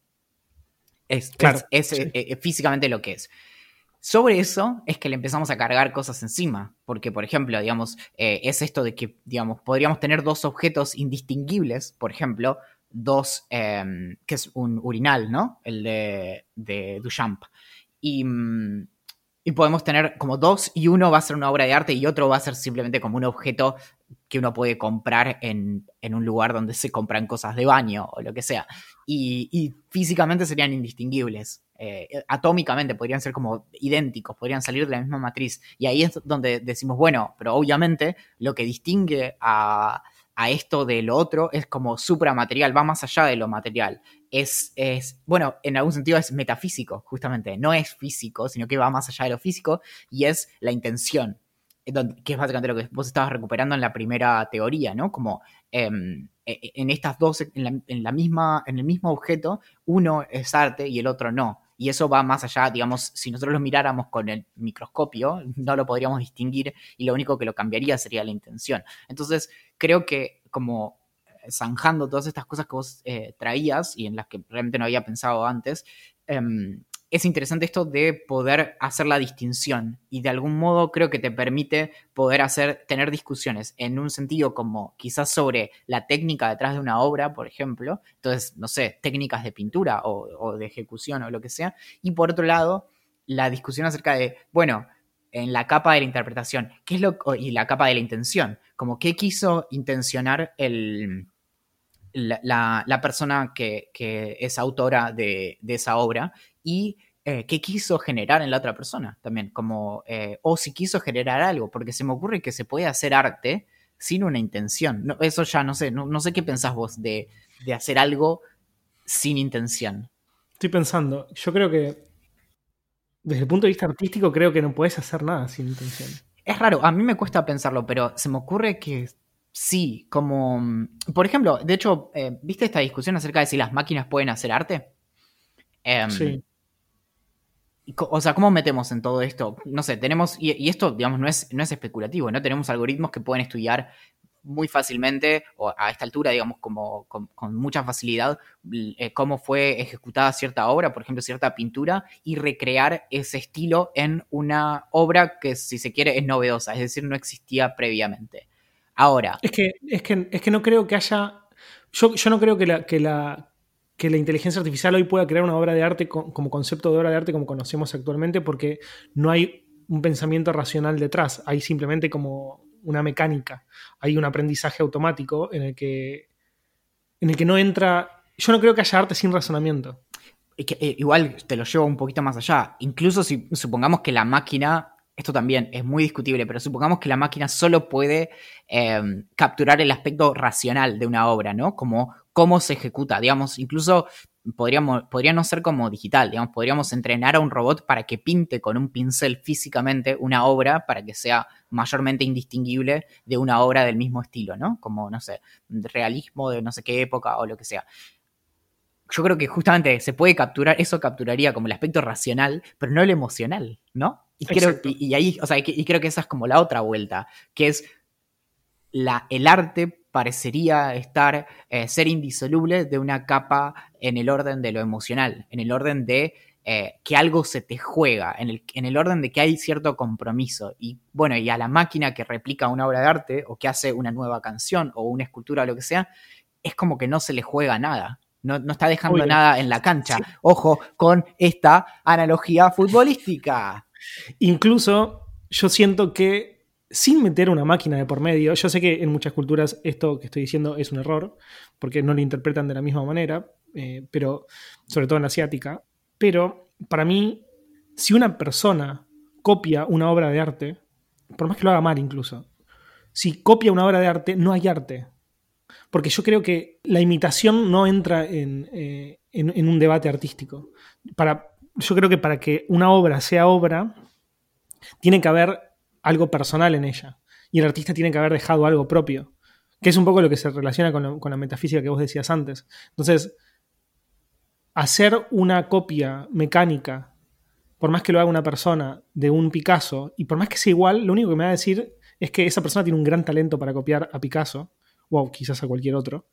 Es, Claro, es- es, sí. eh, eh, físicamente lo que es. Sobre eso es que le empezamos a cargar cosas encima, porque por ejemplo, digamos, eh, es esto de que, digamos, podríamos tener dos objetos indistinguibles, por ejemplo, dos, em, que es un urinal, ¿no? El de, de Duchamp. Y, mm, y podemos tener como dos y uno va a ser una obra de arte y otro va a ser simplemente como un objeto que uno puede comprar en, en un lugar donde se compran cosas de baño o lo que sea. Y, físicamente serían indistinguibles. Eh, atómicamente podrían ser como idénticos, podrían salir de la misma matriz. Y ahí es donde decimos, bueno, pero obviamente lo que distingue a, a esto de lo otro es como supramaterial, va más allá de lo material. Es, es, bueno, en algún sentido es metafísico, justamente. No es físico, sino que va más allá de lo físico y es la intención, que es básicamente lo que vos estabas recuperando en la primera teoría, ¿no? Como em, e, e, en estas dos, en en la misma, en el mismo objeto, uno es arte y el otro no y eso va más allá, digamos, si nosotros lo miráramos con el microscopio, no lo podríamos distinguir y lo único que lo cambiaría sería la intención. Entonces, creo que como zanjando todas estas cosas que vos eh, traías y en las que realmente no había pensado antes, em, es interesante esto de poder hacer la distinción y de algún modo creo que te permite poder hacer, tener discusiones en un sentido como quizás sobre la técnica detrás de una obra, por ejemplo, entonces, no sé, técnicas de pintura o, de ejecución o lo que sea, y por otro lado, la discusión acerca de, bueno, en la capa de la interpretación, ¿qué es lo, y la capa de la intención, como qué quiso intencionar el, la, persona que, es autora de, esa obra y eh, qué quiso generar en la otra persona también, como, eh, o si quiso generar algo, porque se me ocurre que se puede hacer arte sin una intención. No, eso ya no sé, no, sé qué pensás vos de, de hacer algo sin intención. Estoy pensando, yo creo que desde el punto de vista artístico creo que no puedes hacer nada sin intención. Es raro, a mí me cuesta pensarlo, pero se me ocurre que Sí, como, por ejemplo, de hecho, eh, ¿viste esta discusión acerca de si las máquinas pueden hacer arte? Em, sí. O sea, ¿cómo metemos en todo esto? No sé, tenemos, y, esto, digamos, no es, no es especulativo, ¿no? Tenemos algoritmos que pueden estudiar muy fácilmente, o a esta altura, digamos, como con, mucha facilidad, eh, cómo fue ejecutada cierta obra, por ejemplo, cierta pintura, y recrear ese estilo en una obra que, si se quiere, es novedosa, es decir, no existía previamente. Ahora. Es que, es que, es que no creo que haya. Yo, yo no creo que la, que, la, que la inteligencia artificial hoy pueda crear una obra de arte como concepto de obra de arte como conocemos actualmente, porque no hay un pensamiento racional detrás. Hay simplemente como una mecánica. Hay un aprendizaje automático en el que. en el que no entra. Yo no creo que haya arte sin razonamiento. Eh, igual te lo llevo un poquito más allá. Incluso si supongamos que la máquina esto también es muy discutible, pero supongamos que la máquina solo puede em, capturar el aspecto racional de una obra, ¿no? Como cómo se ejecuta, digamos, incluso podríamos, podría no ser como digital, digamos, podríamos entrenar a un robot para que pinte con un pincel físicamente una obra para que sea mayormente indistinguible de una obra del mismo estilo, ¿no? Como, no sé, realismo de no sé qué época o lo que sea yo creo que justamente se puede capturar, eso capturaría como el aspecto racional, pero no el emocional, ¿no? Y creo, y, ahí, o sea, y, creo que esa es como la otra vuelta, que es la, el arte parecería estar, eh, ser indisoluble de una capa en el orden de lo emocional, en el orden de eh, que algo se te juega, en el, en el orden de que hay cierto compromiso. Y bueno, y a la máquina que replica una obra de arte o que hace una nueva canción o una escultura o lo que sea, es como que no se le juega nada. No, está dejando nada en la cancha. Ojo con esta analogía futbolística. Incluso yo siento que sin meter una máquina de por medio, yo sé que en muchas culturas esto que estoy diciendo es un error, porque no lo interpretan de la misma manera, eh, pero sobre todo en la asiática, pero para mí, si una persona copia una obra de arte, por más que lo haga mal incluso, si copia una obra de arte, no hay arte. Porque yo creo que la imitación no entra en, eh, en un debate artístico. Para, yo creo que para que una obra sea obra, tiene que haber algo personal en ella. Y el artista tiene que haber dejado algo propio. Que es un poco lo que se relaciona con, la metafísica que vos decías antes. Entonces, hacer una copia mecánica, por más que lo haga una persona, de un Picasso, y por más que sea igual, lo único que me va a decir es que esa persona tiene un gran talento para copiar a Picasso, o quizás a cualquier otro,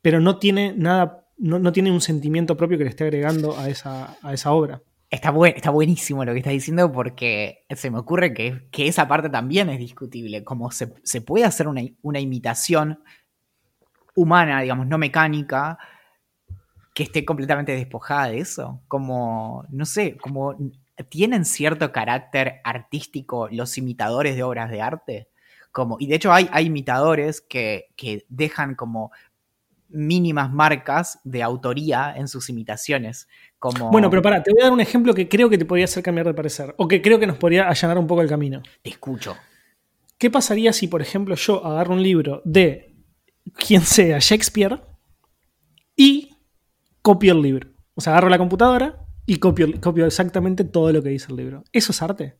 pero no tiene nada, no, tiene un sentimiento propio que le esté agregando a esa, a esa obra. Está, está buenísimo lo que estás diciendo porque se me ocurre que, esa parte también es discutible. Como se, puede hacer una, imitación humana, digamos, no mecánica, que esté completamente despojada de eso. Como, no sé, como tienen cierto carácter artístico los imitadores de obras de arte. Como, y de hecho hay, hay imitadores que, que dejan como mínimas marcas de autoría en sus imitaciones. Como... Bueno, pero para, te voy a dar un ejemplo que creo que te podría hacer cambiar de parecer, o que creo que nos podría allanar un poco el camino. Te escucho. ¿Qué pasaría si, por ejemplo, yo agarro un libro de quien sea Shakespeare y copio el libro. O sea, agarro la computadora y copio, copio exactamente todo lo que dice el libro. ¿Eso es arte?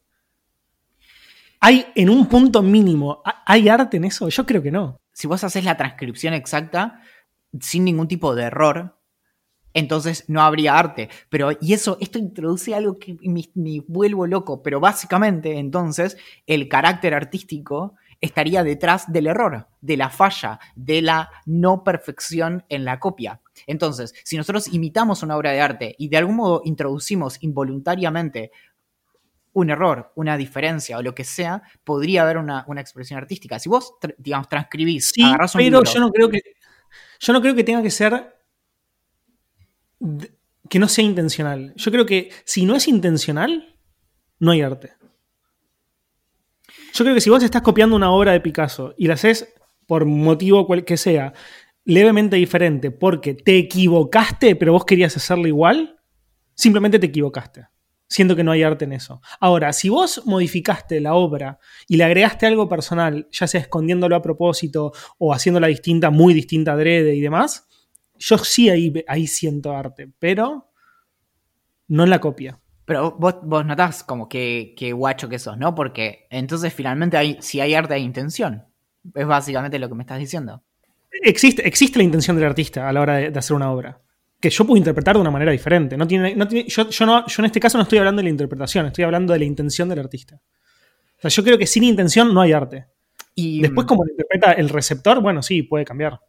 ¿Hay en un punto mínimo, ¿hay arte en eso? Yo creo que no. Si vos haces la transcripción exacta, sin ningún tipo de error, entonces no habría arte. Pero, y eso, esto introduce algo que me, me, vuelvo loco, pero básicamente entonces el carácter artístico estaría detrás del error, de la falla, de la no perfección en la copia. Entonces, si nosotros imitamos una obra de arte y de algún modo introducimos involuntariamente un error, una diferencia o lo que sea, podría haber una, una expresión artística. Si vos, digamos, transcribís, sí, agarrás un pero libro, yo no creo que yo no creo que tenga que ser que no sea intencional. Yo creo que si no es intencional, no hay arte. Yo creo que si vos estás copiando una obra de Picasso y la haces por motivo cual que sea, levemente diferente, porque te equivocaste, pero vos querías hacerlo igual, simplemente te equivocaste. Siento que no hay arte en eso. Ahora, si vos modificaste la obra y le agregaste algo personal, ya sea escondiéndolo a propósito o haciéndola distinta, muy distinta adrede y demás, yo sí ahí, ahí siento arte, pero no en la copia. Pero vos, vos notás como que, que, guacho que sos, ¿no? Porque entonces finalmente hay, si hay arte hay intención. Es básicamente lo que me estás diciendo. Existe, existe la intención del artista a la hora de, de hacer una obra que yo puedo interpretar de una manera diferente. No tiene, no tiene, yo, yo, no, yo en este caso no estoy hablando de la interpretación, estoy hablando de la intención del artista. O sea, yo creo que sin intención no hay arte. Y después, como lo interpreta el receptor, bueno, sí, puede cambiar.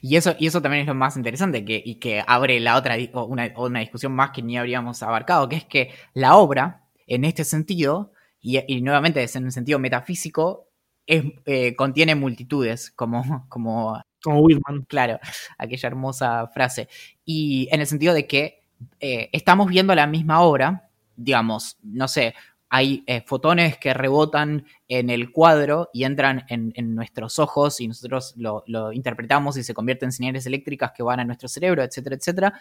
Y eso, y eso también es lo más interesante que, y que abre la otra, una, una discusión más que ni habríamos abarcado, que es que la obra, en este sentido, y, y nuevamente es en un sentido metafísico, es, eh, contiene multitudes, como, como como Whitman. Claro, aquella hermosa frase. Y en el sentido de que eh, estamos viendo la misma obra, digamos, no sé, hay eh, fotones que rebotan en el cuadro y entran en, nuestros ojos y nosotros lo, lo, interpretamos y se convierten en señales eléctricas que van a nuestro cerebro, etcétera, etcétera.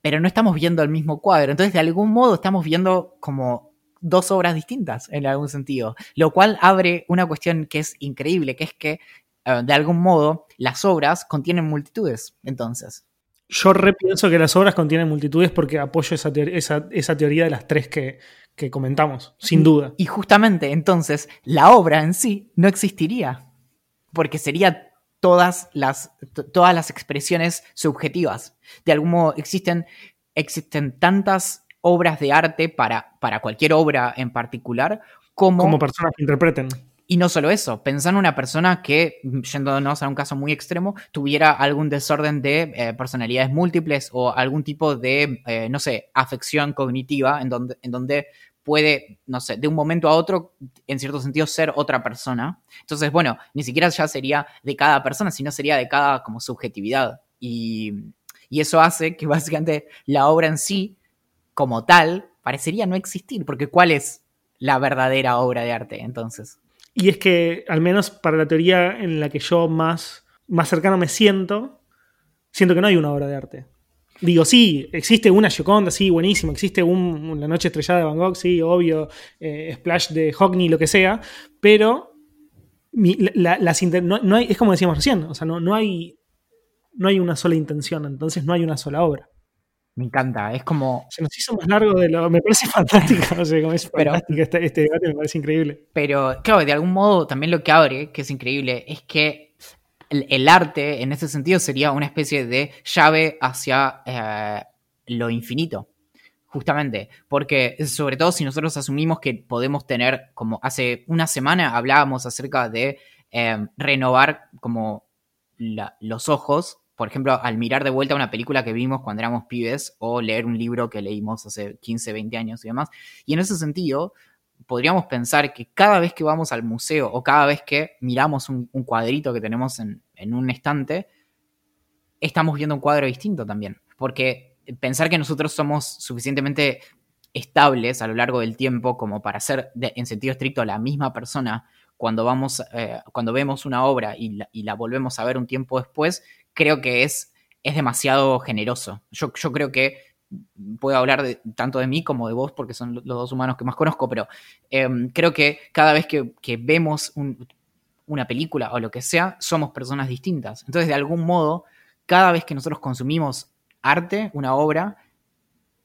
Pero no estamos viendo el mismo cuadro. Entonces, de algún modo, estamos viendo como dos obras distintas en algún sentido. Lo cual abre una cuestión que es increíble, que es que eh, de algún modo, las obras contienen multitudes, entonces. Yo repienso que las obras contienen multitudes porque apoyo esa, esa, esa teoría de las tres que, que comentamos, sin duda. Y justamente entonces la obra en sí no existiría, porque sería todas las, todas las expresiones subjetivas. De algún modo existen, existen tantas obras de arte para, para cualquier obra en particular como... Como personas que interpreten. Y no solo eso, pensar en una persona que, yéndonos a un caso muy extremo, tuviera algún desorden de eh, personalidades múltiples o algún tipo de, eh, no sé, afección cognitiva en donde, en donde puede, no sé, de un momento a otro, en cierto sentido, ser otra persona. Entonces, bueno, ni siquiera ya sería de cada persona, sino sería de cada como subjetividad. Y eso hace que básicamente la obra en sí, como tal, parecería no existir, porque ¿cuál es la verdadera obra de arte entonces? Y es que, al menos para la teoría en la que yo más, más cercano me siento, siento que no hay una obra de arte. Digo, sí, existe una Gioconda, sí, buenísimo, existe un, La Noche Estrellada de Van Gogh, sí, obvio, eh, Splash de Hockney, lo que sea, pero la, las no, es como decíamos recién, o sea, no, no, hay, no hay una sola intención, entonces no hay una sola obra. Me encanta, es como... Se nos hizo más largo de lo... Me parece fantástico, no sé, como es pero, fantástico este, este, debate, me parece increíble. Pero, claro, de algún modo también lo que abre, que es increíble, es que el, el arte, en ese sentido, sería una especie de llave hacia eh, lo infinito. Justamente, porque sobre todo si nosotros asumimos que podemos tener, como hace una semana hablábamos acerca de eh, renovar como la, los ojos por ejemplo, al mirar de vuelta una película que vimos cuando éramos pibes o leer un libro que leímos hace 15, 20 años y demás. Y en ese sentido, podríamos pensar que cada vez que vamos al museo o cada vez que miramos un, cuadrito que tenemos en, un estante, estamos viendo un cuadro distinto también. Porque pensar que nosotros somos suficientemente estables a lo largo del tiempo como para ser, en sentido estricto, la misma persona cuando, vamos, eh, cuando vemos una obra y la volvemos a ver un tiempo después, creo que es, es demasiado generoso. Yo, yo creo que puedo hablar tanto de mí como de vos, porque son los dos humanos que más conozco, pero eh, creo que cada vez que, que vemos un, una película o lo que sea, somos personas distintas. Entonces, de algún modo, cada vez que nosotros consumimos arte, una obra,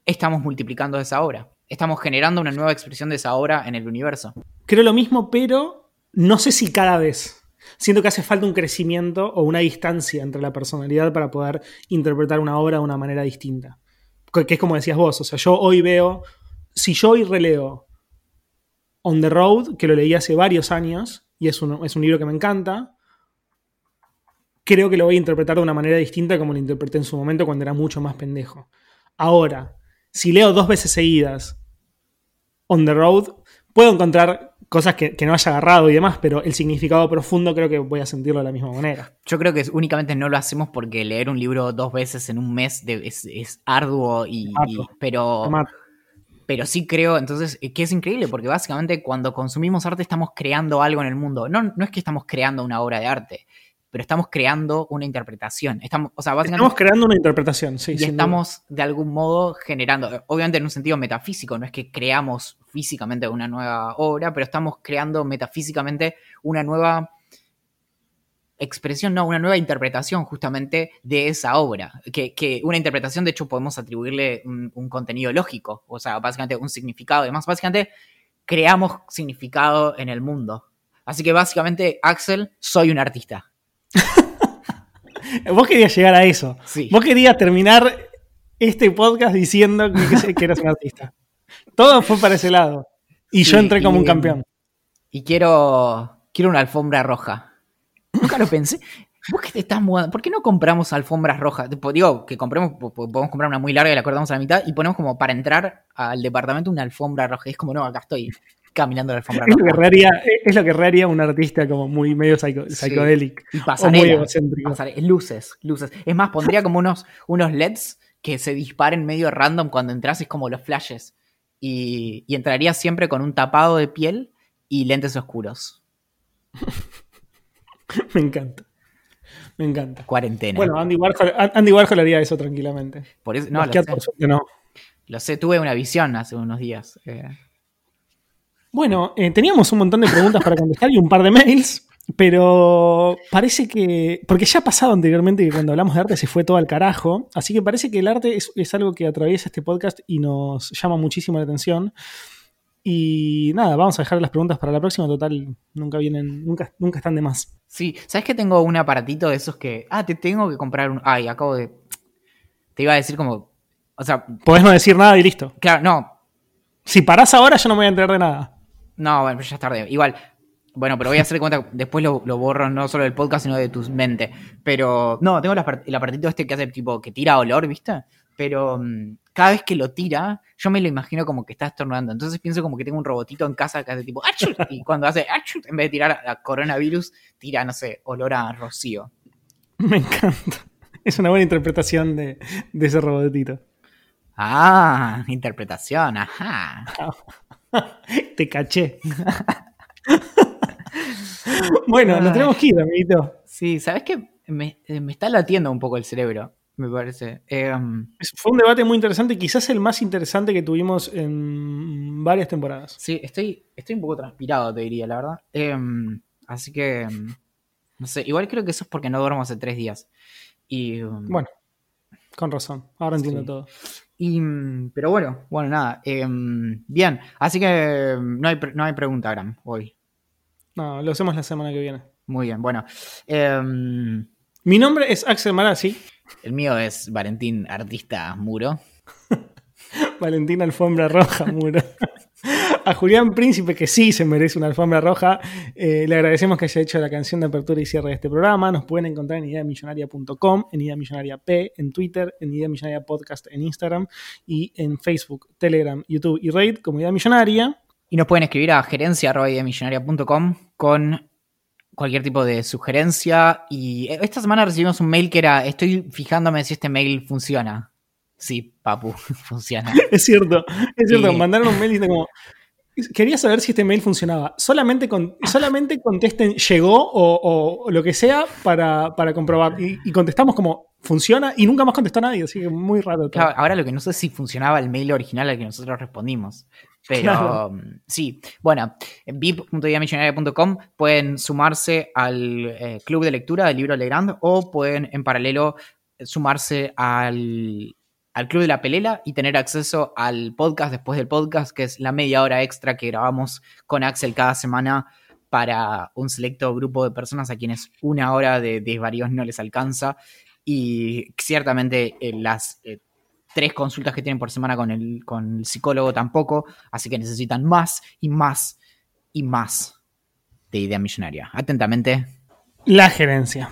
estamos multiplicando esa obra. Estamos generando una nueva expresión de esa obra en el universo. Creo lo mismo, pero no sé si cada vez. Siento que hace falta un crecimiento o una distancia entre la personalidad para poder interpretar una obra de una manera distinta. Que es como decías vos, o sea, yo hoy veo, si yo hoy releo On the Road, que lo leí hace varios años, y es un, es un libro que me encanta, creo que lo voy a interpretar de una manera distinta como lo interpreté en su momento cuando era mucho más pendejo. Ahora, si leo dos veces seguidas On the Road, puedo encontrar cosas que, que, no haya agarrado y demás, pero el significado profundo creo que voy a sentirlo de la misma manera. Yo creo que únicamente no lo hacemos porque leer un libro dos veces en un mes de, es, es, arduo y, y pero pero sí creo, entonces, que es increíble, porque básicamente cuando consumimos arte estamos creando algo en el mundo. No, no es que estamos creando una obra de arte, pero estamos creando una interpretación. Estamos, o sea, básicamente, estamos creando una interpretación, sí. Y estamos duda. de algún modo generando, obviamente en un sentido metafísico, no es que creamos físicamente una nueva obra, pero estamos creando metafísicamente una nueva expresión, no, una nueva interpretación justamente de esa obra. Que, que una interpretación, de hecho, podemos atribuirle un, un, contenido lógico, o sea, básicamente un significado. Además, básicamente creamos significado en el mundo. Así que básicamente, Axel, soy un artista. Vos querías llegar a eso. Sí. Vos querías terminar este podcast diciendo que, que eras un artista. Todo fue para ese lado. Y sí, yo entré como y, un campeón. Y quiero, quiero una alfombra roja. Nunca lo pensé. Vos que te estás mudando, ¿por qué no compramos alfombras rojas? Digo, que compremos, podemos comprar una muy larga y la cortamos a la mitad y ponemos como para entrar al departamento una alfombra roja. Es como, no, acá estoy caminando la alfombra es. Lo que reharía, es lo que un artista como muy medio psico, psicodélico. Sí. Y pasarela, pasarela, luces, luces. Es más, pondría como unos, unos LEDs que se disparen medio random cuando entras, es como los flashes. Y, y entraría siempre con un tapado de piel y lentes oscuros. Me encanta. Me encanta. Cuarentena. Bueno, Andy Warhol, Andy Warhol haría eso tranquilamente. Por eso, no, lo sé. por suerte no. Lo sé, tuve una visión hace unos días. Eh. Bueno, eh, teníamos un montón de preguntas para contestar y un par de mails, pero parece que. Porque ya ha pasado anteriormente que cuando hablamos de arte se fue todo al carajo, así que parece que el arte es, es algo que atraviesa este podcast y nos llama muchísimo la atención. Y nada, vamos a dejar las preguntas para la próxima. Total, nunca vienen, nunca, nunca están de más. Sí, ¿sabes que tengo un aparatito de esos que. Ah, te tengo que comprar un. Ay, acabo de. Te iba a decir como. O sea. Podés no decir nada y listo. Claro, no. Si parás ahora, yo no me voy a enterar de nada. No, bueno, ya es tarde. Igual. Bueno, pero voy a hacer cuenta. Después lo, lo, borro no solo del podcast, sino de tu mente. Pero. No, tengo el aparatito este que hace tipo. que tira olor, ¿viste? Pero. Um, cada vez que lo tira, yo me lo imagino como que está estornudando. Entonces pienso como que tengo un robotito en casa que hace tipo ¡Achut! Y cuando hace ¡Achut! en vez de tirar a coronavirus, tira, no sé, olor a rocío. Me encanta. Es una buena interpretación de, de ese robotito. Ah, interpretación, ajá. Te caché. bueno, nos tenemos que ir, amiguito. Sí, ¿sabes qué? Me, me está latiendo un poco el cerebro me parece. Eh, Fue un debate muy interesante, quizás el más interesante que tuvimos en varias temporadas. Sí, estoy, estoy un poco transpirado, te diría, la verdad. Eh, así que, no sé, igual creo que eso es porque no duermo hace tres días. Y, bueno, con razón, ahora entiendo sí. todo. Y, pero bueno, bueno, nada. Eh, bien, así que no hay, no hay pregunta, Gram, hoy. No, lo hacemos la semana que viene. Muy bien, bueno. Eh, Mi nombre es Axel Marazzi. El mío es Valentín Artista Muro. Valentín Alfombra Roja Muro. A Julián Príncipe, que sí se merece una alfombra roja, eh, le agradecemos que haya hecho la canción de apertura y cierre de este programa. Nos pueden encontrar en ideamillonaria.com, en Idea Millonaria P, en Twitter, en Idea Millonaria Podcast en Instagram y en Facebook, Telegram, YouTube y Raid como Idea Millonaria. Y nos pueden escribir a gerencia.ideamillonaria.com con cualquier tipo de sugerencia. Y esta semana recibimos un mail que era, estoy fijándome si este mail funciona. Sí, papu, funciona. Es cierto, es cierto. Y... Mandaron un mail y como, quería saber si este mail funcionaba. Solamente, con, solamente contesten llegó o, o lo que sea para, para comprobar. Y, y, contestamos como funciona y nunca más contestó nadie, así que muy raro. Todo. Claro, ahora lo que no sé es si funcionaba el mail original al que nosotros respondimos. Pero Claro. um, sí, bueno, en vip.ideamillonaria.com pueden sumarse al eh, club de lectura del libro Legrand o pueden en paralelo sumarse al, al club de la pelela y tener acceso al podcast después del podcast, que es la media hora extra que grabamos con Axel cada semana para un selecto grupo de personas a quienes una hora de desvaríos no les alcanza. Y ciertamente eh, las eh, tres consultas que tienen por semana con el, con el psicólogo tampoco, así que necesitan más y más y más de idea millonaria. Atentamente, La gerencia.